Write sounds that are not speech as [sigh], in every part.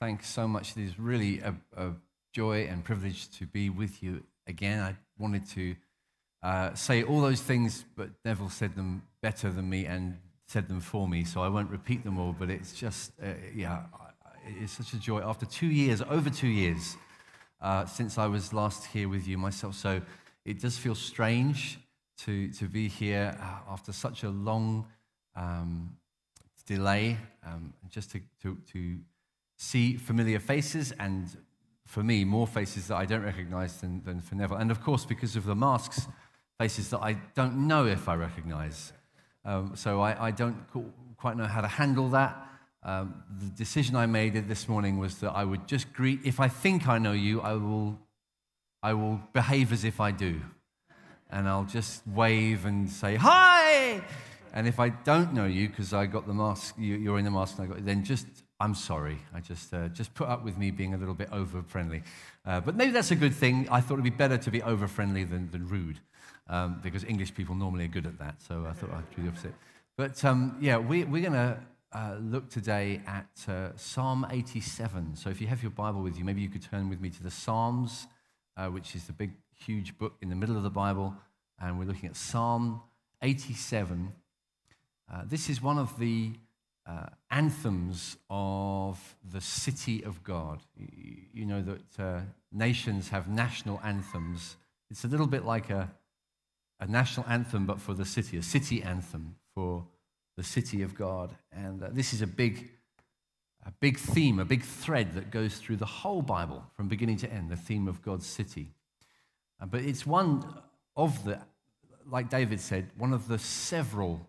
thanks so much. It is really a, a joy and privilege to be with you again. I wanted to uh, say all those things, but Neville said them better than me and said them for me, so I won't repeat them all. But it's just, uh, yeah, it's such a joy. After two years, over two years, uh, since I was last here with you myself, so it does feel strange to, to be here uh, after such a long um, delay, um, just to, to, to see familiar faces and for me, more faces that I don't recognize than, than for Neville. And of course, because of the masks, faces that I don't know if I recognize. Um, so I, I, don't quite know how to handle that. Um, the decision I made this morning was that I would just greet, if I think I know you, I will, I will behave as if I do. And I'll just wave and say, hi! And if I don't know you, because I got the mask, you, are in the mask, and I got, then just I'm sorry. I just, uh, just put up with me being a little bit over friendly. Uh, but maybe that's a good thing. I thought it'd be better to be over friendly than, than rude um, because English people normally are good at that. So I thought I'd do the opposite. But um, yeah, we, we're going to uh, look today at uh, Psalm 87. So if you have your Bible with you, maybe you could turn with me to the Psalms, uh, which is the big, huge book in the middle of the Bible. And we're looking at Psalm 87. Uh, this is one of the uh, anthems of the city of God. You, you know that uh, nations have national anthems. It's a little bit like a, a national anthem, but for the city, a city anthem for the city of God. And uh, this is a big, a big theme, a big thread that goes through the whole Bible from beginning to end, the theme of God's city. Uh, but it's one of the, like David said, one of the several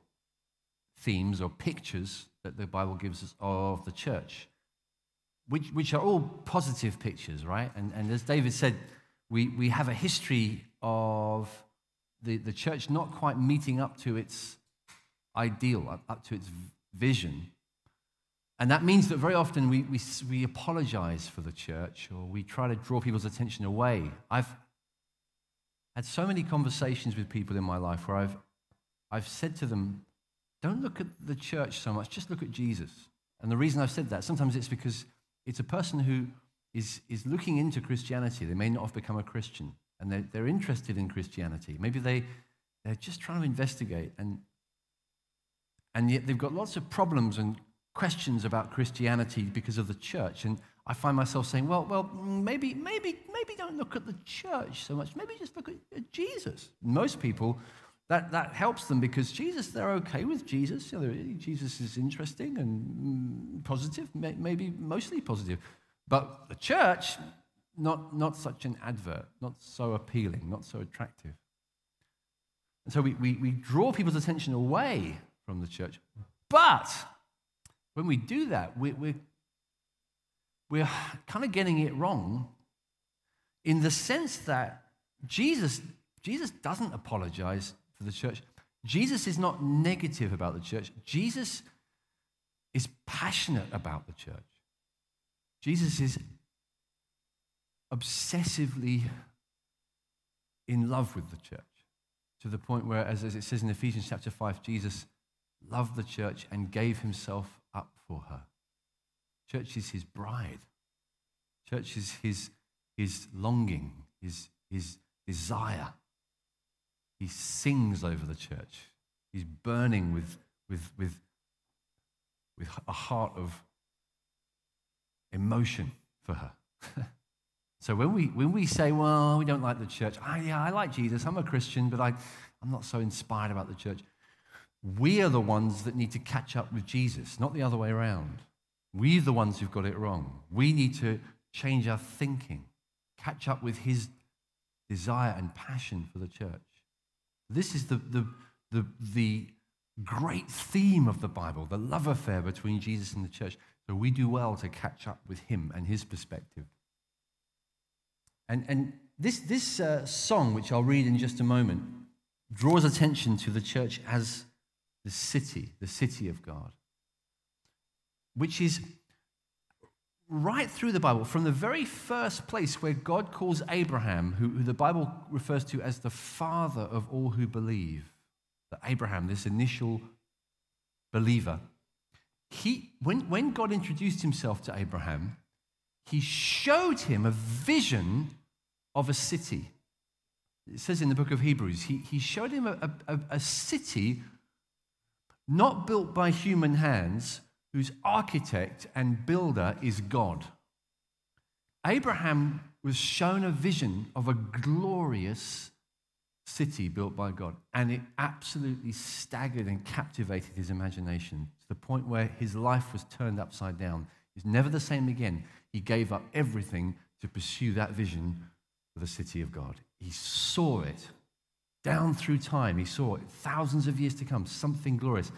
themes or pictures that the Bible gives us of the church, which, which are all positive pictures, right? And, and as David said, we, we have a history of the, the church not quite meeting up to its ideal, up, to its vision. And that means that very often we, we, we apologize for the church or we try to draw people's attention away. I've had so many conversations with people in my life where I've, I've said to them, don't look at the church so much, just look at Jesus. And the reason I've said that, sometimes it's because it's a person who is, is looking into Christianity. They may not have become a Christian, and they're, they're interested in Christianity. Maybe they, they're just trying to investigate, and, and yet they've got lots of problems and questions about Christianity because of the church. And I find myself saying, well, well, maybe, maybe, maybe don't look at the church so much. Maybe just look at Jesus. Most people that, that helps them because Jesus, they're okay with Jesus. You know, Jesus is interesting and mm, positive, maybe mostly positive. But the church, not, not such an advert, not so appealing, not so attractive. And so we, we, we draw people's attention away from the church. But when we do that, we, we're, we're kind of getting it wrong in the sense that Jesus, Jesus doesn't apologize for the church. Jesus is not negative about the church. Jesus is passionate about the church. Jesus is obsessively in love with the church to the point where, as, as it says in Ephesians chapter 5, Jesus loved the church and gave himself up for her. Church is his bride. Church is his, his longing, his, his desire. He sings over the church. He's burning with, with, with, with a heart of emotion for her. [laughs] so when we, when we say, well, we don't like the church, oh, yeah, I like Jesus, I'm a Christian, but I, I'm not so inspired about the church. We are the ones that need to catch up with Jesus, not the other way around. We're the ones who've got it wrong. We need to change our thinking, catch up with his desire and passion for the church. This is the, the, the, the great theme of the Bible, the love affair between Jesus and the church. So we do well to catch up with him and his perspective. And, and this, this uh, song, which I'll read in just a moment, draws attention to the church as the city, the city of God, which is right through the Bible, from the very first place where God calls Abraham, who, who, the Bible refers to as the father of all who believe, that Abraham, this initial believer, he, when, when God introduced himself to Abraham, he showed him a vision of a city. It says in the book of Hebrews, he, he showed him a, a, a city not built by human hands, whose architect and builder is God. Abraham was shown a vision of a glorious city built by God, and it absolutely staggered and captivated his imagination to the point where his life was turned upside down. He's never the same again. He gave up everything to pursue that vision for the city of God. He saw it down through time. He saw it thousands of years to come, something glorious.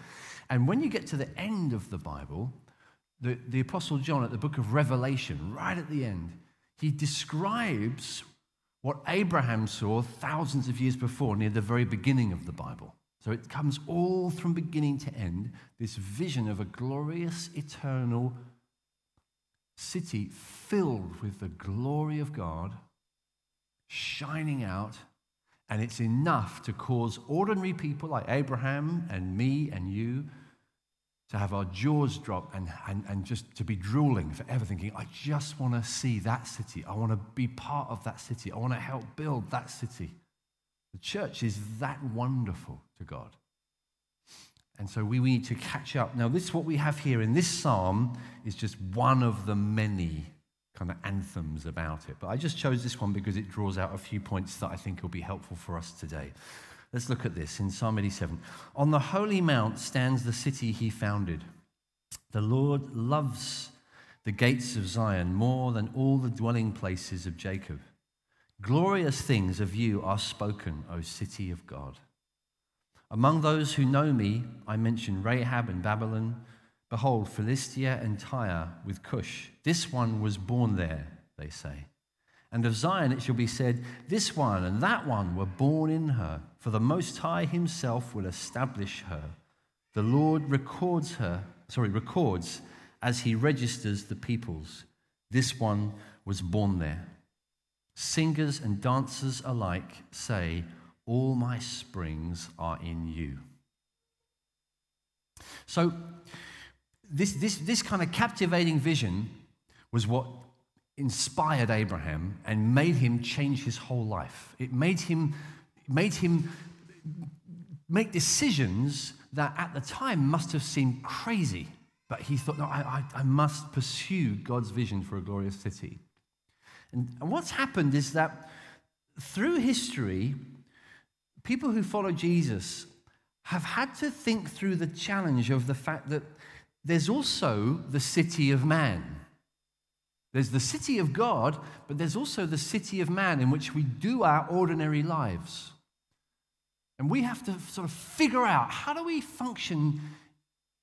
And when you get to the end of the Bible, the, the Apostle John at the book of Revelation, right at the end, he describes what Abraham saw thousands of years before, near the very beginning of the Bible. So it comes all from beginning to end this vision of a glorious, eternal city filled with the glory of God shining out. And it's enough to cause ordinary people like Abraham and me and you to have our jaws drop and, and, and just to be drooling forever, thinking, I just want to see that city. I want to be part of that city. I want to help build that city. The church is that wonderful to God. And so we we need to catch up. Now, this what we have here in this psalm is just one of the many kind of anthems about it. But I just chose this one because it draws out a few points that I think will be helpful for us today. Let's look at this in Psalm 87. On the holy mount stands the city he founded. The Lord loves the gates of Zion more than all the dwelling places of Jacob. Glorious things of you are spoken, O city of God. Among those who know me, I mention Rahab and Babylon. Behold, Philistia and Tyre with Cush. This one was born there, they say. And of Zion it shall be said, This one and that one were born in her, for the Most High himself will establish her. The Lord records her, sorry, records as he registers the peoples. This one was born there. Singers and dancers alike say, All my springs are in you. So, this, this, this kind of captivating vision was what inspired Abraham and made him change his whole life. It made him, made him make decisions that at the time must have seemed crazy. But he thought, no, I, I, I must pursue God's vision for a glorious city. And, and what's happened is that through history, people who follow Jesus have had to think through the challenge of the fact that there's also the city of man. There's the city of God, but there's also the city of man in which we do our ordinary lives. And we have to sort of figure out how do we function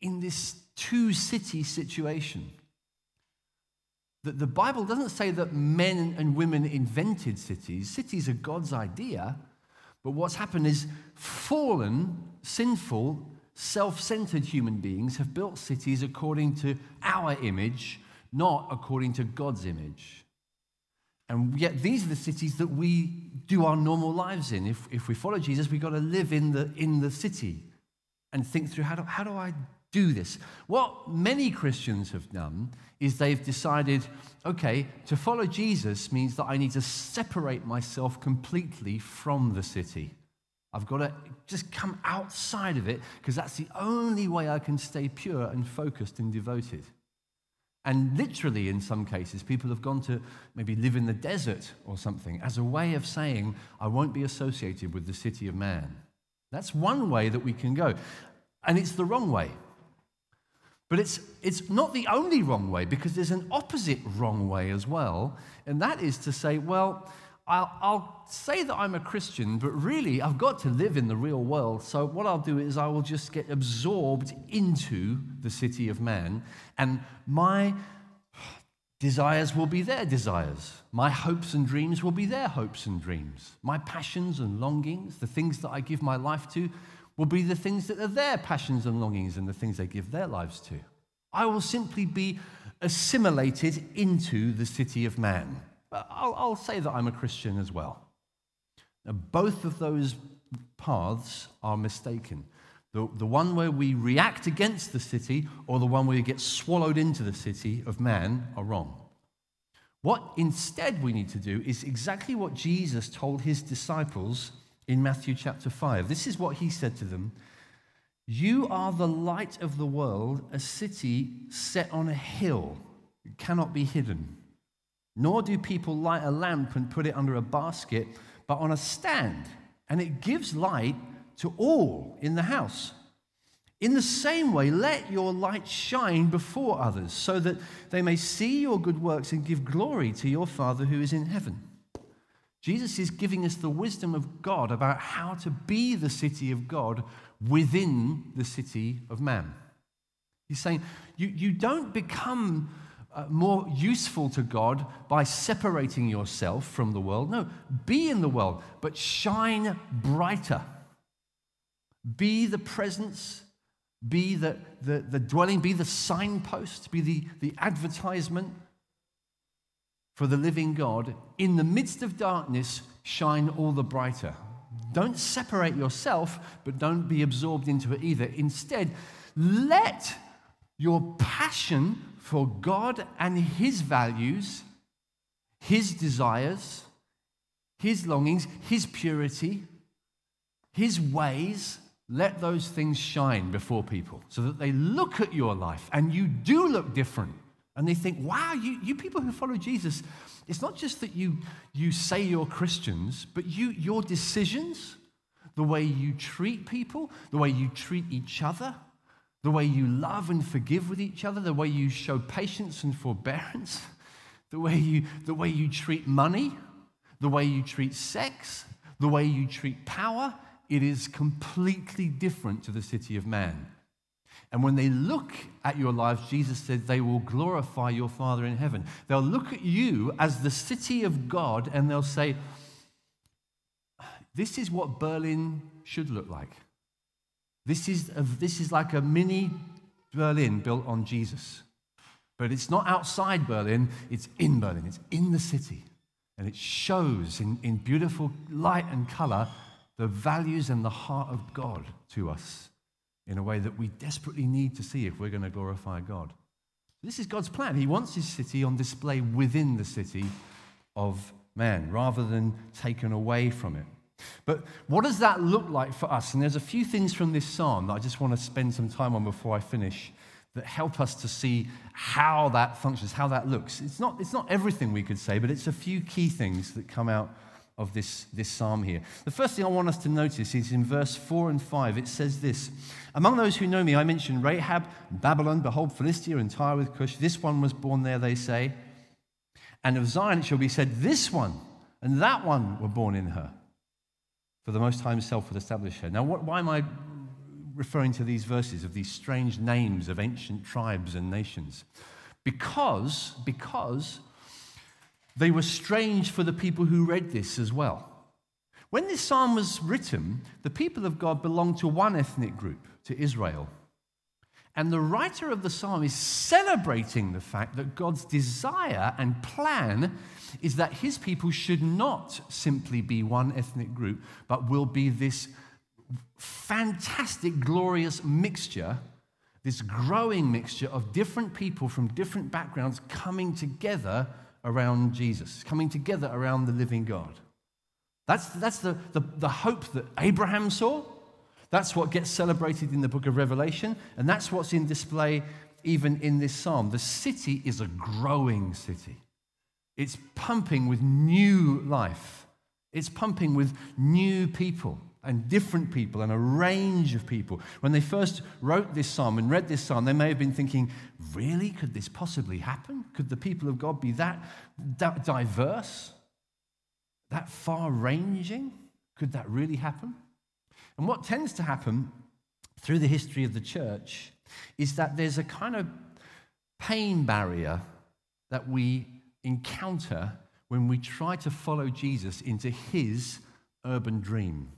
in this two city situation? That the Bible doesn't say that men and women invented cities. Cities are God's idea. But what's happened is fallen, sinful, self centered human beings have built cities according to our image not according to God's image. And yet, these are the cities that we do our normal lives in. If, if we follow Jesus, we've got to live in the, in the city and think through how do, how do I do this? What many Christians have done is they've decided okay, to follow Jesus means that I need to separate myself completely from the city. I've got to just come outside of it because that's the only way I can stay pure and focused and devoted. And literally, in some cases, people have gone to maybe live in the desert or something as a way of saying, I won't be associated with the city of man. That's one way that we can go. And it's the wrong way. But it's, it's not the only wrong way because there's an opposite wrong way as well. And that is to say, well, I'll, I'll, say that I'm a Christian, but really I've got to live in the real world. So what I'll do is I will just get absorbed into the city of man, and my desires will be their desires. My hopes and dreams will be their hopes and dreams. My passions and longings, the things that I give my life to, will be the things that are their passions and longings and the things they give their lives to. I will simply be assimilated into the city of man. I'll, I'll say that I'm a Christian as well. Now, both of those paths are mistaken. The, the one where we react against the city or the one where we get swallowed into the city of man are wrong. What instead we need to do is exactly what Jesus told his disciples in Matthew chapter 5. This is what he said to them You are the light of the world, a city set on a hill. It cannot be hidden. Nor do people light a lamp and put it under a basket, but on a stand, and it gives light to all in the house. In the same way, let your light shine before others, so that they may see your good works and give glory to your Father who is in heaven. Jesus is giving us the wisdom of God about how to be the city of God within the city of man. He's saying you, you don't become uh, more useful to God by separating yourself from the world. No, be in the world, but shine brighter. Be the presence be the, the, the dwelling, be the signpost, be the, the advertisement for the living God. In the midst of darkness, shine all the brighter. Don't separate yourself, but don't be absorbed into it either. Instead, let your passion for God and His values, His desires, His longings, His purity, His ways, let those things shine before people so that they look at your life and you do look different. And they think, wow, you, you people who follow Jesus, it's not just that you, you say you're Christians, but you, your decisions, the way you treat people, the way you treat each other, the way you love and forgive with each other, the way you show patience and forbearance, the way you, the way you treat money, the way you treat sex, the way you treat power, it is completely different to the city of man. And when they look at your lives, Jesus said, they will glorify your Father in heaven. They'll look at you as the city of God and they'll say, This is what Berlin should look like. This is, a, this is like a mini Berlin built on Jesus. But it's not outside Berlin, it's in Berlin, it's in the city. And it shows in, in beautiful light and color the values and the heart of God to us in a way that we desperately need to see if we're going to glorify God. This is God's plan. He wants his city on display within the city of man rather than taken away from it. But what does that look like for us? And there's a few things from this psalm that I just want to spend some time on before I finish that help us to see how that functions, how that looks. It's not, it's not everything we could say, but it's a few key things that come out of this, this psalm here. The first thing I want us to notice is in verse 4 and 5, it says this Among those who know me, I mention Rahab, Babylon, behold, Philistia, and Tyre with Cush. This one was born there, they say. And of Zion it shall be said, This one and that one were born in her. For the Most High Himself would establish her. Now, what, why am I referring to these verses of these strange names of ancient tribes and nations? Because, because they were strange for the people who read this as well. When this psalm was written, the people of God belonged to one ethnic group, to Israel. And the writer of the psalm is celebrating the fact that God's desire and plan is that his people should not simply be one ethnic group, but will be this fantastic, glorious mixture, this growing mixture of different people from different backgrounds coming together around Jesus, coming together around the living God. That's, that's the, the, the hope that Abraham saw. That's what gets celebrated in the book of Revelation, and that's what's in display even in this psalm. The city is a growing city, it's pumping with new life, it's pumping with new people and different people and a range of people. When they first wrote this psalm and read this psalm, they may have been thinking, really? Could this possibly happen? Could the people of God be that, that diverse? That far ranging? Could that really happen? And what tends to happen through the history of the church is that there's a kind of pain barrier that we encounter when we try to follow Jesus into his urban dream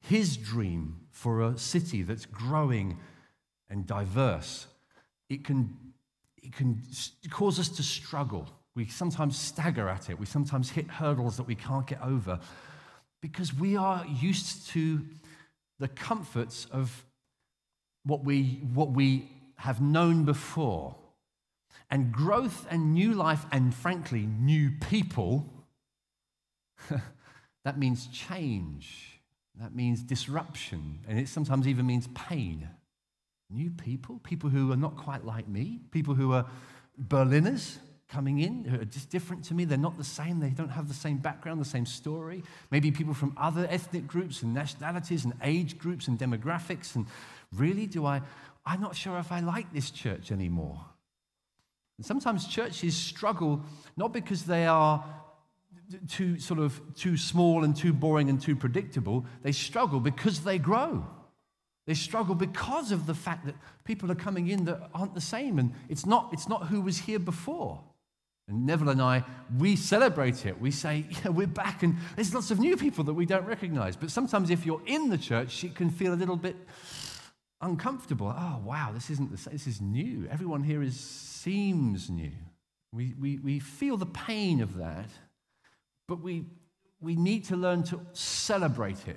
his dream for a city that's growing and diverse, it can, it can cause us to struggle. We sometimes stagger at it. We sometimes hit hurdles that we can't get over because we are used to the comforts of what we, what we have known before. And growth and new life, and frankly, new people, [laughs] that means change. That means disruption. And it sometimes even means pain. New people, people who are not quite like me, people who are Berliners coming in who are just different to me. They're not the same. They don't have the same background, the same story. Maybe people from other ethnic groups and nationalities and age groups and demographics. And really, do I? I'm not sure if I like this church anymore. And sometimes churches struggle not because they are too sort of too small and too boring and too predictable. They struggle because they grow. They struggle because of the fact that people are coming in that aren't the same, and it's not, it's not who was here before. And Neville and I, we celebrate it. We say, yeah, we're back, and there's lots of new people that we don't recognize. But sometimes if you're in the church, it can feel a little bit uncomfortable. Oh, wow, this isn't the same. This is new. Everyone here is, seems new. We, we, we feel the pain of that, but we, we need to learn to celebrate it.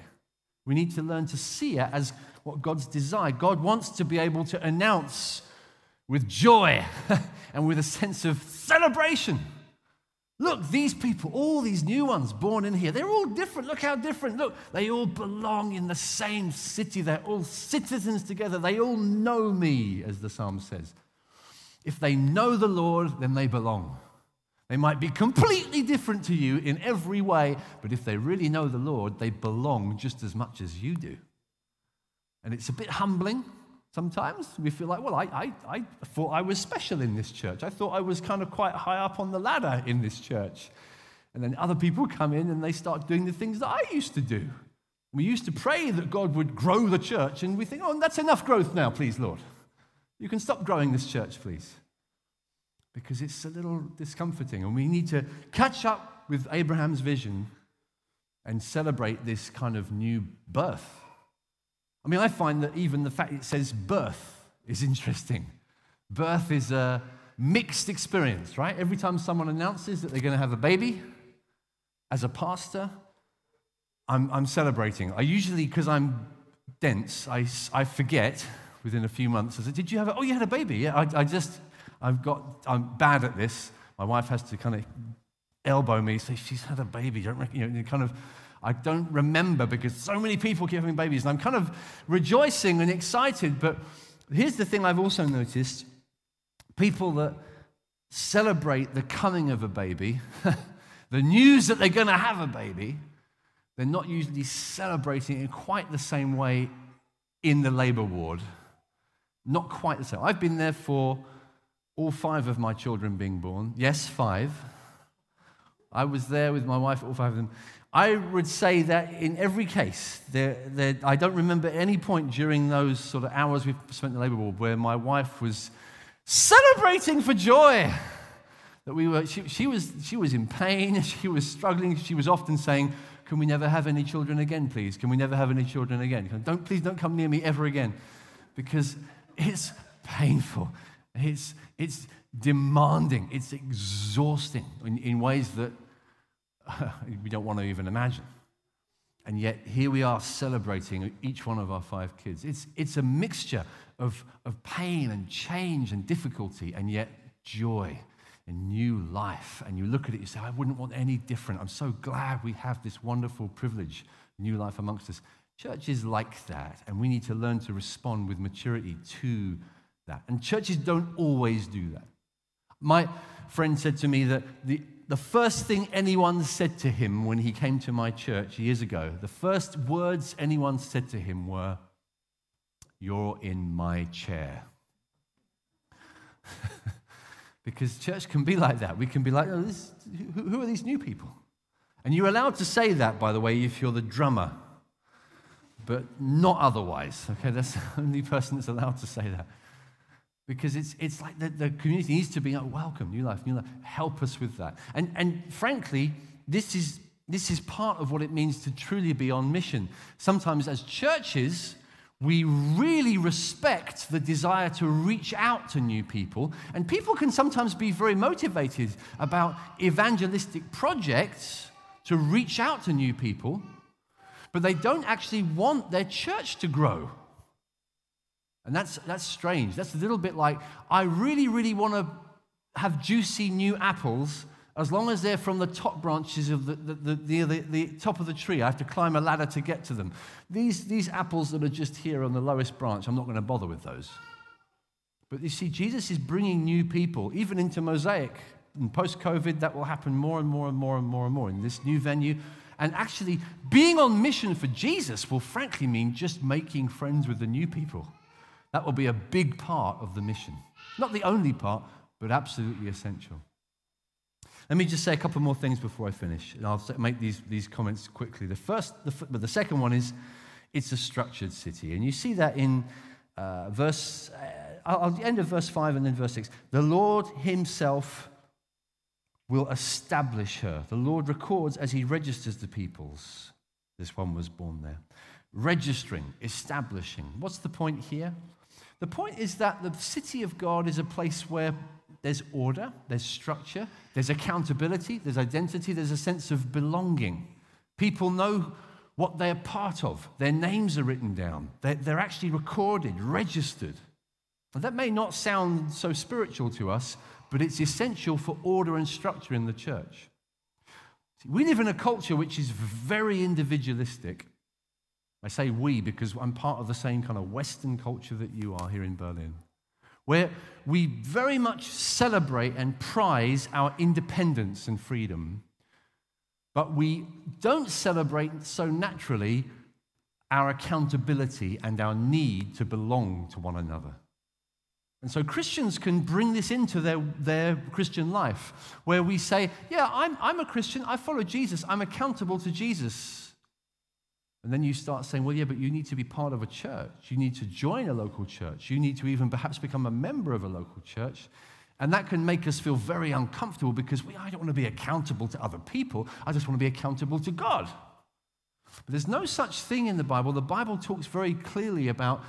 We need to learn to see it as what God's desire. God wants to be able to announce with joy [laughs] and with a sense of celebration. Look, these people, all these new ones born in here, they're all different. Look how different. Look, they all belong in the same city. They're all citizens together. They all know me, as the psalm says. If they know the Lord, then they belong. They might be completely different to you in every way, but if they really know the Lord, they belong just as much as you do. And it's a bit humbling sometimes. We feel like, well, I, I, I thought I was special in this church. I thought I was kind of quite high up on the ladder in this church. And then other people come in and they start doing the things that I used to do. We used to pray that God would grow the church, and we think, oh, that's enough growth now, please, Lord. You can stop growing this church, please. Because it's a little discomforting, and we need to catch up with Abraham's vision and celebrate this kind of new birth I mean, I find that even the fact it says birth is interesting. Birth is a mixed experience, right? Every time someone announces that they're going to have a baby, as a pastor, I'm, I'm celebrating. I usually, because I'm dense, I, I forget within a few months. I said, Did you have a, Oh, you had a baby? Yeah, I, I just, I've got, I'm bad at this. My wife has to kind of elbow me, say, She's had a baby. Don't, you know, kind of I don't remember because so many people keep having babies. And I'm kind of rejoicing and excited. But here's the thing I've also noticed people that celebrate the coming of a baby, [laughs] the news that they're going to have a baby, they're not usually celebrating in quite the same way in the labor ward. Not quite the same. I've been there for all five of my children being born. Yes, five. I was there with my wife, all five of them. I would say that in every case, there, there, I don't remember any point during those sort of hours we've spent in the labor ward where my wife was celebrating for joy. That we were, she, she, was, she was in pain, [laughs] she was struggling, she was often saying, Can we never have any children again, please? Can we never have any children again? Don't, please don't come near me ever again. Because it's painful, it's, it's demanding, it's exhausting in, in ways that [laughs] we don't want to even imagine. And yet, here we are celebrating each one of our five kids. It's, it's a mixture of, of pain and change and difficulty, and yet joy and new life. And you look at it, you say, I wouldn't want any different. I'm so glad we have this wonderful privilege, new life amongst us. Church is like that, and we need to learn to respond with maturity to that. And churches don't always do that. My friend said to me that the the first thing anyone said to him when he came to my church years ago, the first words anyone said to him were, You're in my chair. [laughs] because church can be like that. We can be like, oh, this, who, who are these new people? And you're allowed to say that, by the way, if you're the drummer, but not otherwise. Okay, that's [laughs] the only person that's allowed to say that. Because it's, it's like the, the community needs to be like, welcome, new life, new life. Help us with that. And, and frankly, this is, this is part of what it means to truly be on mission. Sometimes, as churches, we really respect the desire to reach out to new people. And people can sometimes be very motivated about evangelistic projects to reach out to new people, but they don't actually want their church to grow. And that's, that's strange. That's a little bit like, I really, really want to have juicy new apples as long as they're from the top branches of the, the, the, the, the top of the tree. I have to climb a ladder to get to them. These, these apples that are just here on the lowest branch, I'm not going to bother with those. But you see, Jesus is bringing new people, even into Mosaic. In post COVID, that will happen more and more and more and more and more in this new venue. And actually, being on mission for Jesus will frankly mean just making friends with the new people. That will be a big part of the mission. Not the only part, but absolutely essential. Let me just say a couple more things before I finish, and I'll make these, these comments quickly. The first, the, but the second one is it's a structured city. And you see that in uh, verse, uh, I'll, end of verse 5 and then verse 6. The Lord Himself will establish her. The Lord records as He registers the peoples. This one was born there. Registering, establishing. What's the point here? The point is that the city of God is a place where there's order, there's structure, there's accountability, there's identity, there's a sense of belonging. People know what they're part of, their names are written down, they're, they're actually recorded, registered. Now, that may not sound so spiritual to us, but it's essential for order and structure in the church. See, we live in a culture which is very individualistic. I say we because I'm part of the same kind of Western culture that you are here in Berlin where we very much celebrate and prize our independence and freedom, but we don't celebrate so naturally our accountability and our need to belong to one another. And so Christians can bring this into their, their Christian life, where we say, Yeah, I'm, I'm a Christian, I follow Jesus, I'm accountable to Jesus. And then you start saying, well, yeah, but you need to be part of a church. You need to join a local church. You need to even perhaps become a member of a local church. And that can make us feel very uncomfortable because we, I don't want to be accountable to other people. I just want to be accountable to God. But there's no such thing in the Bible. The Bible talks very clearly about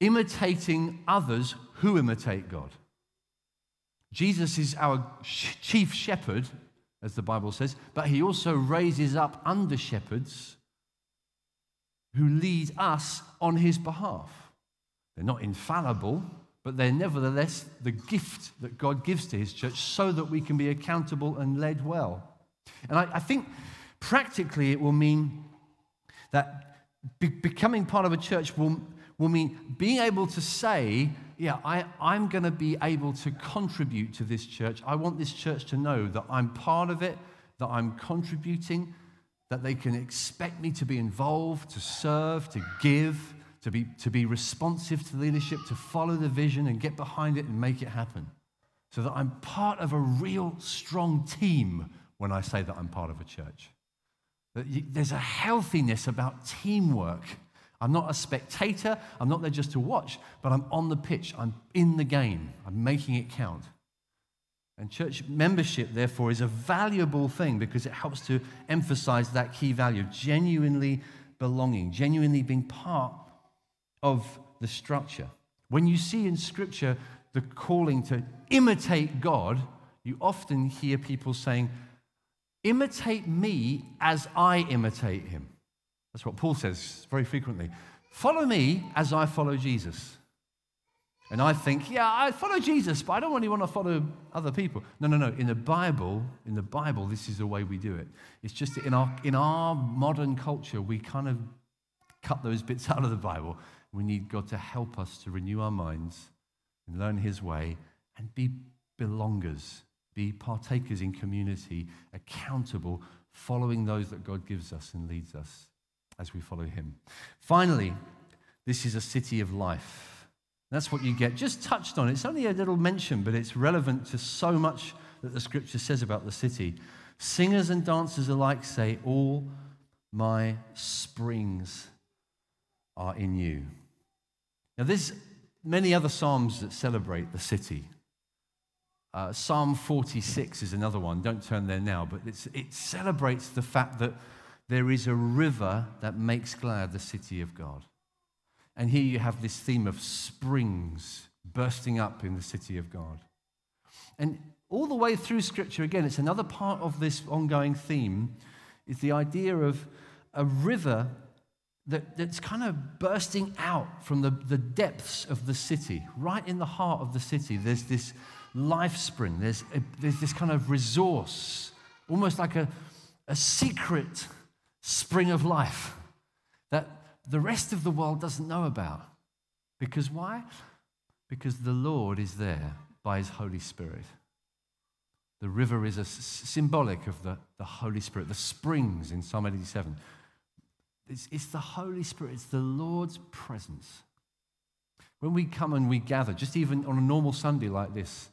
imitating others who imitate God. Jesus is our chief shepherd, as the Bible says, but he also raises up under shepherds who lead us on his behalf. They're not infallible, but they're nevertheless the gift that God gives to his church so that we can be accountable and led well. And I, I think practically it will mean that be, becoming part of a church will, will mean being able to say, yeah, I, I'm going to be able to contribute to this church. I want this church to know that I'm part of it, that I'm contributing, that they can expect me to be involved, to serve, to give, to be, to be responsive to leadership, to follow the vision and get behind it and make it happen. So that I'm part of a real strong team when I say that I'm part of a church. That there's a healthiness about teamwork. I'm not a spectator, I'm not there just to watch, but I'm on the pitch, I'm in the game, I'm making it count. And church membership, therefore, is a valuable thing because it helps to emphasize that key value of genuinely belonging, genuinely being part of the structure. When you see in Scripture the calling to imitate God, you often hear people saying, Imitate me as I imitate him. That's what Paul says very frequently. Follow me as I follow Jesus. And I think, yeah, I follow Jesus, but I don't really want to follow other people. No, no, no. In the Bible, in the Bible, this is the way we do it. It's just that in our, in our modern culture, we kind of cut those bits [laughs] out of the Bible. We need God to help us to renew our minds and learn His way and be belongers, be partakers in community, accountable, following those that God gives us and leads us as we follow Him. Finally, this is a city of life. That's what you get. Just touched on. It's only a little mention, but it's relevant to so much that the scripture says about the city. Singers and dancers alike say, All my springs are in you. Now, there's many other psalms that celebrate the city. Uh, Psalm 46 is another one. Don't turn there now, but it celebrates the fact that there is a river that makes glad the city of God. And here you have this theme of springs bursting up in the city of God. And all the way through Scripture, again, it's another part of this ongoing theme, is the idea of a river that, that's kind of bursting out from the, the depths of the city. Right in the heart of the city, there's this life spring, there's, a, there's this kind of resource, almost like a, a secret spring of life that the rest of the world doesn't know about. Because why? Because the Lord is there by his Holy Spirit. The river is a symbolic of the, the Holy Spirit, the springs in Psalm 87. It's, it's the Holy Spirit, it's the Lord's presence. When we come and we gather, just even on a normal Sunday like this,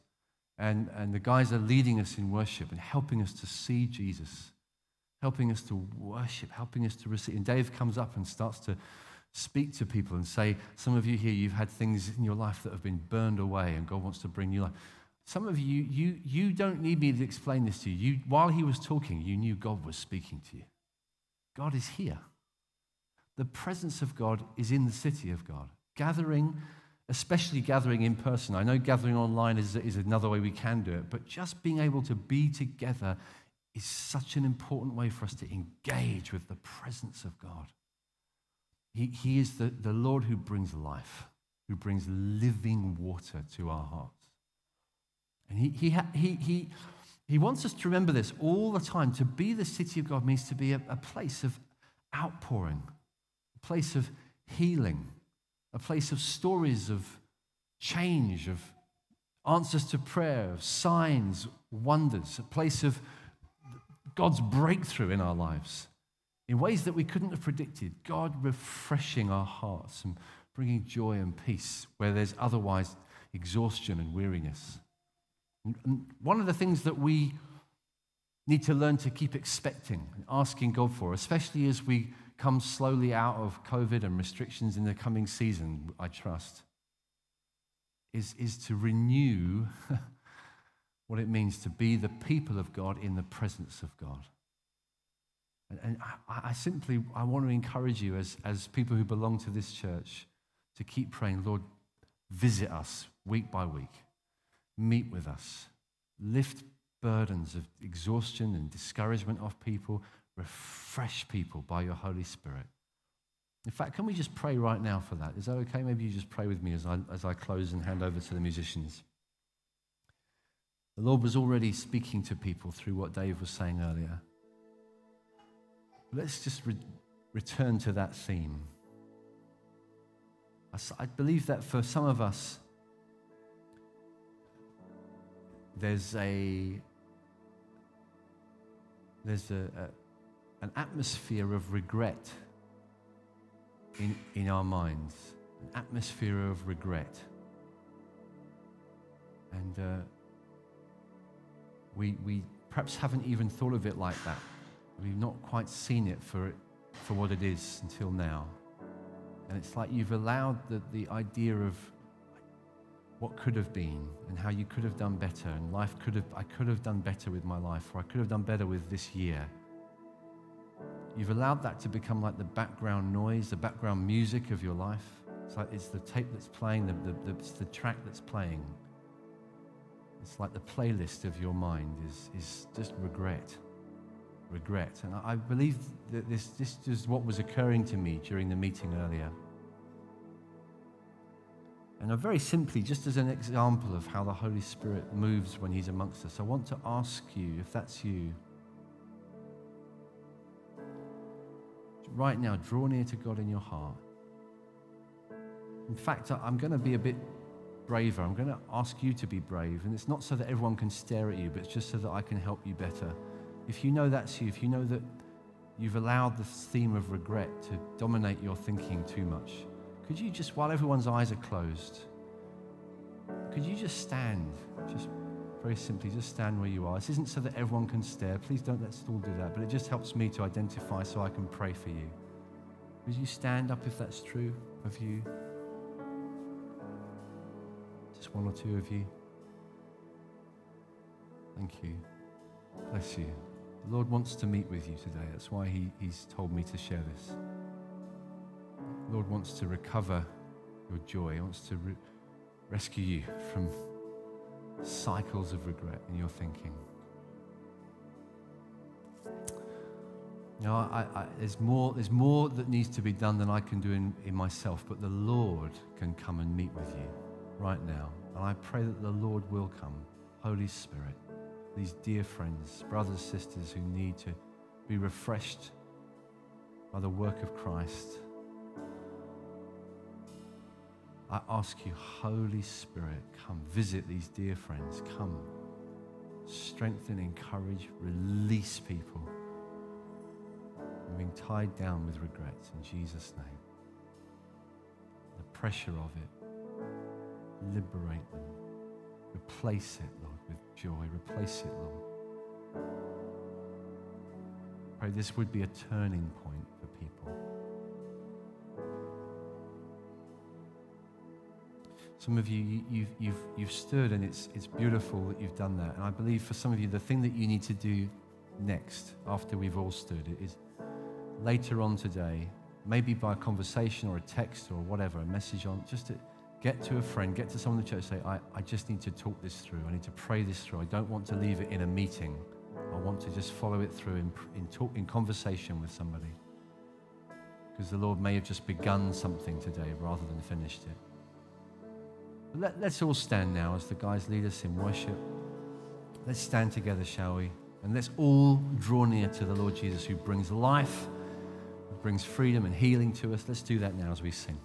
and, and the guys are leading us in worship and helping us to see Jesus, helping us to worship, helping us to receive. And Dave comes up and starts to speak to people and say, Some of you here, you've had things in your life that have been burned away, and God wants to bring you life. Some of you, you, you don't need me to explain this to you. you. While he was talking, you knew God was speaking to you. God is here. The presence of God is in the city of God. Gathering, especially gathering in person. I know gathering online is, is another way we can do it, but just being able to be together is such an important way for us to engage with the presence of God. He, he is the, the Lord who brings life, who brings living water to our hearts. And he, he, he, he, he wants us to remember this all the time. To be the city of God means to be a, a place of outpouring, a place of healing, a place of stories of change, of answers to prayer, of signs, wonders, a place of God's breakthrough in our lives in ways that we couldn't have predicted. God refreshing our hearts and bringing joy and peace where there's otherwise exhaustion and weariness. And one of the things that we need to learn to keep expecting and asking God for, especially as we come slowly out of COVID and restrictions in the coming season, I trust, is, is to renew [laughs] what it means to be the people of God in the presence of God. And, and I, I, simply I want to encourage you as, as people who belong to this church to keep praying, Lord, visit us week by week meet with us, lift burdens of exhaustion and discouragement off people, refresh people by your Holy Spirit. In fact, can we just pray right now for that? Is that okay? Maybe you just pray with me as I, as I close and hand over to the musicians. The Lord was already speaking to people through what Dave was saying earlier. Let's just re- return to that theme. I, believe that for some of us, there's a there's a, a, an atmosphere of regret in, in our minds, an atmosphere of regret. And uh, we, we perhaps haven't even thought of it like that. We've not quite seen it for, it, for what it is until now. And it's like you've allowed the, the idea of what could have been and how you could have done better and life could have I could have done better with my life or I could have done better with this year. You've allowed that to become like the background noise, the background music of your life. It's like it's the tape that's playing, the, the, the, it's the track that's playing. It's like the playlist of your mind is, is just regret. Regret. And I, I believe that this, this is what was occurring to me during the meeting earlier. And very simply, just as an example of how the Holy Spirit moves when He's amongst us, I want to ask you if that's you. Right now, draw near to God in your heart. In fact, I'm going to be a bit braver. I'm going to ask you to be brave. And it's not so that everyone can stare at you, but it's just so that I can help you better. If you know that's you, if you know that you've allowed the theme of regret to dominate your thinking too much, could you just, while everyone's eyes are closed, could you just stand? Just very simply, just stand where you are. This isn't so that everyone can stare. Please don't let's all do that. But it just helps me to identify so I can pray for you. Would you stand up if that's true of you? Just one or two of you. Thank you. Bless you. The Lord wants to meet with you today. That's why he, He's told me to share this. The Lord wants to recover your joy. He wants to re- rescue you from cycles of regret in your thinking. Now, I, I, there's, more, there's more that needs to be done than I can do in, in myself, but the Lord can come and meet with you right now. And I pray that the Lord will come, Holy Spirit, these dear friends, brothers, sisters who need to be refreshed by the work of Christ. I ask you, Holy Spirit, come visit these dear friends. Come, strengthen, encourage, release people being tied down with regrets in Jesus' name. The pressure of it, liberate them. Replace it, Lord, with joy. Replace it, Lord. Pray this would be a turning point for people. Some of you, you you've, you've, you've stood and it's, it's beautiful that you've done that. And I believe for some of you, the thing that you need to do next, after we've all stood, is later on today, maybe by a conversation or a text or whatever, a message on, just to get to a friend, get to someone in the church, say, I, I just need to talk this through. I need to pray this through. I don't want to leave it in a meeting. I want to just follow it through in, in, talk, in conversation with somebody. Because the Lord may have just begun something today rather than finished it. But let, let's all stand now as the guys lead us in worship. Let's stand together, shall we? And let's all draw near to the Lord Jesus who brings life brings freedom and healing to us. Let's do that now as we sing.